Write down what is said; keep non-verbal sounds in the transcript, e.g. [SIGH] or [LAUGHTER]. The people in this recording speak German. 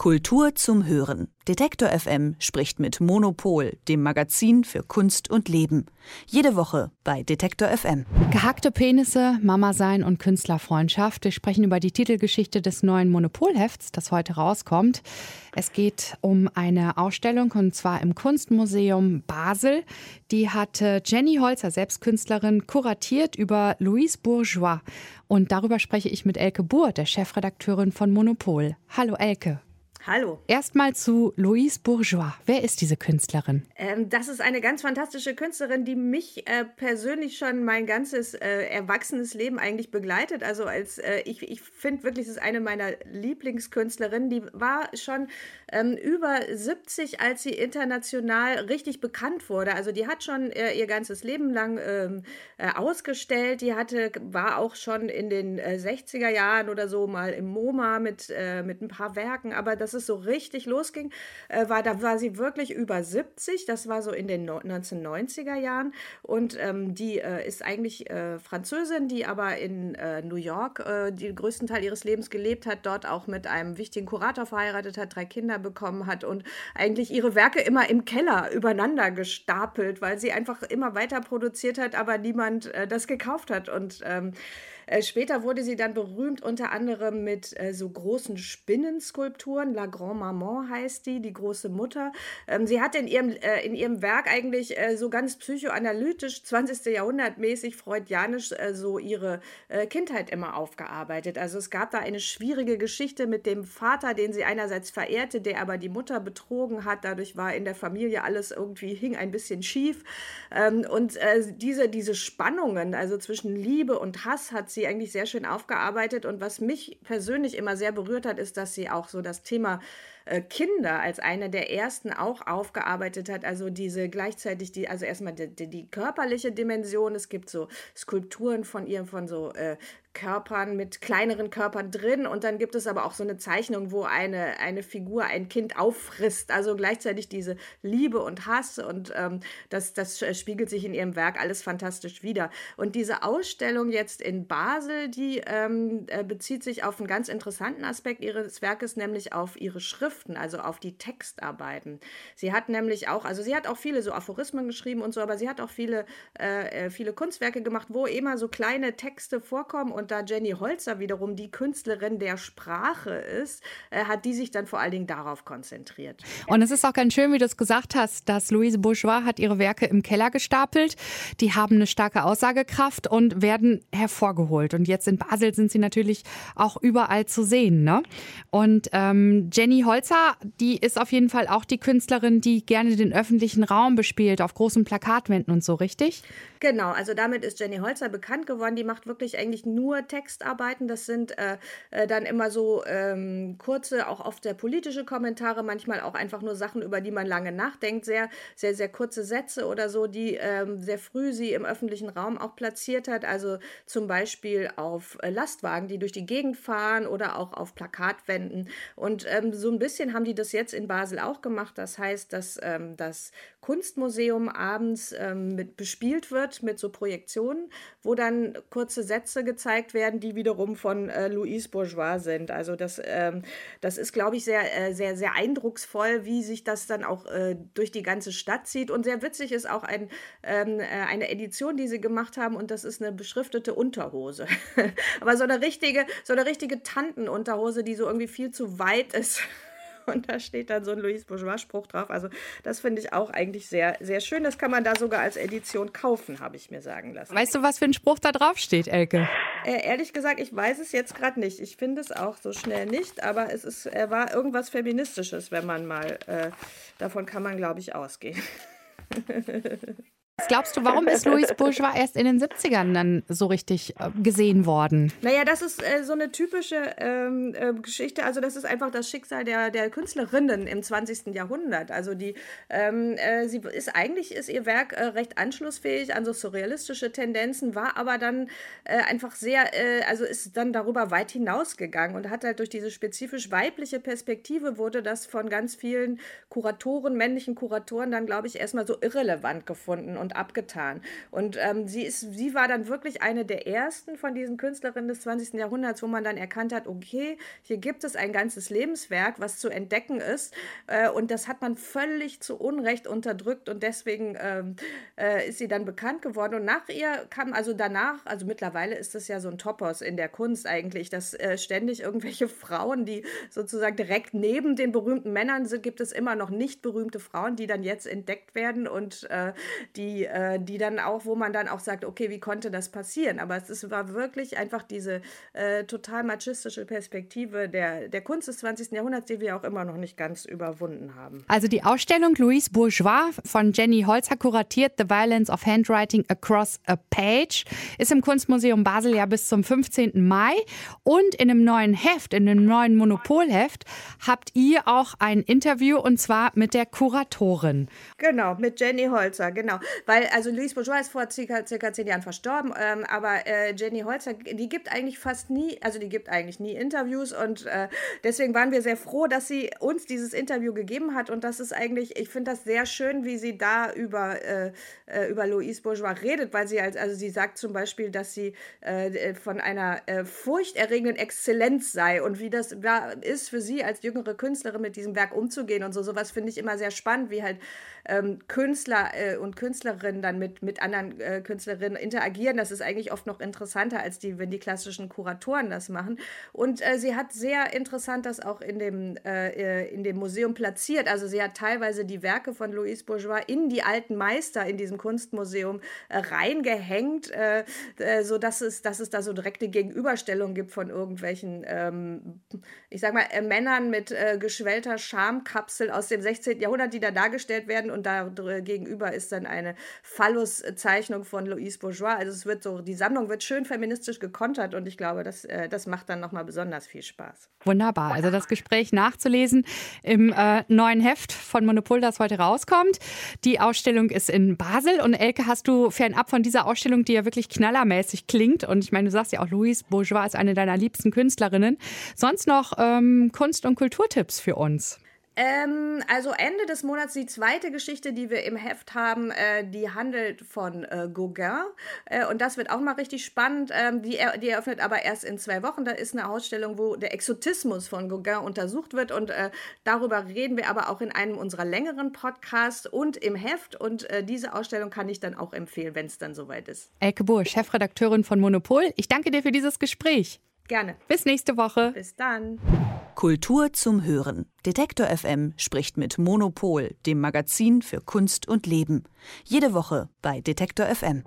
Kultur zum Hören. Detektor FM spricht mit Monopol, dem Magazin für Kunst und Leben. Jede Woche bei Detektor FM. Gehackte Penisse, Mama sein und Künstlerfreundschaft. Wir sprechen über die Titelgeschichte des neuen Monopolhefts, das heute rauskommt. Es geht um eine Ausstellung und zwar im Kunstmuseum Basel. Die hatte Jenny Holzer, selbst Künstlerin, kuratiert über Louise Bourgeois. Und darüber spreche ich mit Elke Buhr, der Chefredakteurin von Monopol. Hallo Elke. Hallo. Erstmal zu Louise Bourgeois. Wer ist diese Künstlerin? Ähm, das ist eine ganz fantastische Künstlerin, die mich äh, persönlich schon mein ganzes äh, erwachsenes Leben eigentlich begleitet. Also als äh, ich, ich finde wirklich, es ist eine meiner Lieblingskünstlerinnen. Die war schon ähm, über 70, als sie international richtig bekannt wurde. Also die hat schon äh, ihr ganzes Leben lang ähm, äh, ausgestellt. Die hatte, war auch schon in den 60er äh, Jahren oder so mal im MoMA mit, mit ein paar Werken. Aber das dass es so richtig losging, äh, war, da war sie wirklich über 70. Das war so in den no 1990er Jahren. Und ähm, die äh, ist eigentlich äh, Französin, die aber in äh, New York äh, den größten Teil ihres Lebens gelebt hat, dort auch mit einem wichtigen Kurator verheiratet hat, drei Kinder bekommen hat und eigentlich ihre Werke immer im Keller übereinander gestapelt, weil sie einfach immer weiter produziert hat, aber niemand das gekauft hat. Und ähm, äh, später wurde sie dann berühmt, unter anderem mit äh, so großen Spinnenskulpturen. La Grand Maman heißt die, die große Mutter. Ähm, sie hat in ihrem, äh, in ihrem Werk eigentlich äh, so ganz psychoanalytisch, 20. Jahrhundert mäßig, freudianisch, äh, so ihre Kindheit immer aufgearbeitet. Also es gab da eine schwierige Geschichte mit dem Vater, den sie einerseits verehrte, der aber die Mutter betrogen hat. Dadurch war in der Familie alles irgendwie, hing ein bisschen schief. Ähm, und diese, diese Spannungen, also zwischen Liebe und Hass, hat sie sie eigentlich sehr schön aufgearbeitet. Und was mich persönlich immer sehr berührt hat, ist, dass sie auch so das Thema Kinder als eine der ersten auch aufgearbeitet hat. Also diese gleichzeitig die, also erstmal die, die, die körperliche Dimension. Es gibt so Skulpturen von ihr, von so äh, Körpern mit kleineren Körpern drin und dann gibt es aber auch so eine Zeichnung, wo eine, eine Figur ein Kind auffrisst. Also gleichzeitig diese Liebe und Hass und ähm, das, das spiegelt sich in ihrem Werk alles fantastisch wieder. Und diese Ausstellung jetzt in Basel, die ähm, äh, bezieht sich auf einen ganz interessanten Aspekt ihres Werkes, nämlich auf ihre Schriften, also auf die Textarbeiten. Sie hat nämlich auch, also sie hat auch viele so Aphorismen geschrieben und so, aber sie hat auch viele, äh, äh viele Kunstwerke gemacht, wo immer so kleine Texte vorkommen und da Jenny Holzer wiederum die Künstlerin der Sprache ist, äh, hat die sich dann vor allen Dingen darauf konzentriert. Und es ist auch ganz schön, wie du es gesagt hast, dass Louise Bourgeois hat ihre Werke im Keller gestapelt. Die haben eine starke Aussagekraft und werden hervorgeholt. Und jetzt in Basel sind sie natürlich auch überall zu sehen. Ne? Und ähm, Jenny Holzer, die ist auf jeden Fall auch die Künstlerin, die gerne den öffentlichen Raum bespielt, auf großen Plakatwänden und so, richtig? Genau, also damit ist Jenny Holzer bekannt geworden. Die macht wirklich eigentlich nur nur Textarbeiten. Das sind äh, äh, dann immer so ähm, kurze, auch oft sehr politische Kommentare, manchmal auch einfach nur Sachen, über die man lange nachdenkt. Sehr, sehr, sehr kurze Sätze oder so, die ähm, sehr früh sie im öffentlichen Raum auch platziert hat. Also zum Beispiel auf äh, Lastwagen, die durch die Gegend fahren oder auch auf Plakatwänden. Und ähm, so ein bisschen haben die das jetzt in Basel auch gemacht. Das heißt, dass ähm, das Kunstmuseum abends ähm, mit bespielt wird mit so Projektionen, wo dann kurze Sätze gezeigt gezeigt werden, die wiederum von äh, Louise Bourgeois sind. Also das, ähm, das ist, glaube ich, sehr, äh, sehr, sehr eindrucksvoll, wie sich das dann auch äh, durch die ganze Stadt zieht. Und sehr witzig ist auch ein, ähm, äh, eine Edition, die sie gemacht haben, und das ist eine beschriftete Unterhose. [LAUGHS] Aber so eine richtige, so eine richtige Tantenunterhose, die so irgendwie viel zu weit ist. [LAUGHS] und da steht dann so ein Louis Bourgeois-Spruch drauf. Also das finde ich auch eigentlich sehr, sehr schön. Das kann man da sogar als Edition kaufen, habe ich mir sagen lassen. Weißt du, was für ein Spruch da drauf steht, Elke? Äh, ehrlich gesagt, ich weiß es jetzt gerade nicht. Ich finde es auch so schnell nicht, aber es ist, er war irgendwas Feministisches, wenn man mal, äh, davon kann man, glaube ich, ausgehen. [LAUGHS] Was glaubst du, warum ist Louis Bourgeois erst in den 70ern dann so richtig äh, gesehen worden? Naja, das ist äh, so eine typische ähm, äh, Geschichte. Also, das ist einfach das Schicksal der, der Künstlerinnen im 20. Jahrhundert. Also, die, ähm, äh, sie ist eigentlich ist ihr Werk äh, recht anschlussfähig an so surrealistische Tendenzen, war aber dann einfach sehr, also ist dann darüber weit hinausgegangen und hat halt durch diese spezifisch weibliche Perspektive wurde das von ganz vielen Kuratoren, männlichen Kuratoren dann, glaube ich, erstmal so irrelevant gefunden. Und und abgetan. Und ähm, sie, ist, sie war dann wirklich eine der ersten von diesen Künstlerinnen des 20. Jahrhunderts, wo man dann erkannt hat, okay, hier gibt es ein ganzes Lebenswerk, was zu entdecken ist. Äh, und das hat man völlig zu Unrecht unterdrückt und deswegen ähm, äh, ist sie dann bekannt geworden. Und nach ihr kam, also danach, also mittlerweile ist das ja so ein Topos in der Kunst eigentlich, dass äh, ständig irgendwelche [LAUGHS] Frauen, die sozusagen direkt neben den berühmten Männern sind, gibt es immer noch nicht berühmte Frauen, die dann jetzt entdeckt werden und äh, die, äh, die dann auch, wo man dann auch sagt, okay, wie konnte das passieren? Aber es ist, war wirklich einfach diese äh, total machistische Perspektive der, der Kunst des 20. Jahrhunderts, die wir auch immer noch nicht ganz überwunden haben. Also die Ausstellung Louise Bourgeois von Jenny Holzer kuratiert The Violence of Handwriting Across a Page ist im Kunstmuseum Basel ja bis zum 15. Mai und in einem neuen Heft, in einem neuen Monopolheft habt ihr auch ein Interview und zwar mit der Kuratorin. Genau, mit Jenny Holzer, genau. Weil, also Louise Bourgeois ist vor circa, circa zehn Jahren verstorben, ähm, aber äh, Jenny Holzer, die gibt eigentlich fast nie, also die gibt eigentlich nie Interviews und äh, deswegen waren wir sehr froh, dass sie uns dieses Interview gegeben hat und das ist eigentlich, ich finde das sehr schön, wie sie da über, äh, äh über Louise Bourgeois redet, weil sie als, also sie sagt zum Beispiel, dass sie äh, von einer äh, furchterregenden Exzellenz sei und wie das ist für sie als jüngere Künstlerin mit diesem Werk umzugehen und so. Sowas finde ich immer sehr spannend, wie halt ähm, Künstler äh, und Künstlerinnen dann mit, mit anderen äh, Künstlerinnen interagieren. Das ist eigentlich oft noch interessanter, als die, wenn die klassischen Kuratoren das machen. Und äh, sie hat sehr interessant das auch in dem, äh, äh, in dem Museum platziert. Also sie hat teilweise die Werke von Louise Bourgeois in die alten Meister in diesem Kunstmuseum äh, reingehängt, äh, sodass es, dass es da so direkte Gegenüberstellungen gibt von irgendwelchen, ähm, ich sag mal, Männern mit geschwellter Schamkapsel aus dem 16. Jahrhundert, die da dargestellt werden und da gegenüber ist dann eine Phallus-Zeichnung von Louise Bourgeois. Also es wird so, die Sammlung wird schön feministisch gekontert und ich glaube, das, äh, das macht dann nochmal besonders viel Spaß. Wunderbar. Also das Gespräch nachzulesen im äh, neuen Heft von Monopol, das heute rauskommt. Die Ausstellung ist in Basel und Elke, hast du fernab von dieser Ausstellung, die ja wirklich knallermäßig klingt und ich meine, du sagst ja auch, Louise Bourgeois ist eine deiner liebsten Künstlerinnen, sonst noch ähm, Kunst- und Kulturtipps für uns? Ähm, also Ende des Monats die zweite Geschichte, die wir im Heft haben, äh, die handelt von äh, Gauguin. Äh, und das wird auch mal richtig spannend. Ähm, die, die eröffnet aber erst in zwei Wochen. Da ist eine Ausstellung, wo der Exotismus von Gauguin untersucht wird. Und äh, darüber reden wir aber auch in einem unserer längeren Podcasts und im Heft. Und äh, diese Ausstellung kann ich dann auch empfehlen, wenn es dann soweit ist. Elke Buhr, Chefredakteurin von Monopol. Ich danke dir für dieses Gespräch. Gerne. Bis nächste Woche. Bis dann. Kultur zum Hören. Detektor FM spricht mit Monopol, dem Magazin für Kunst und Leben. Jede Woche bei Detektor FM.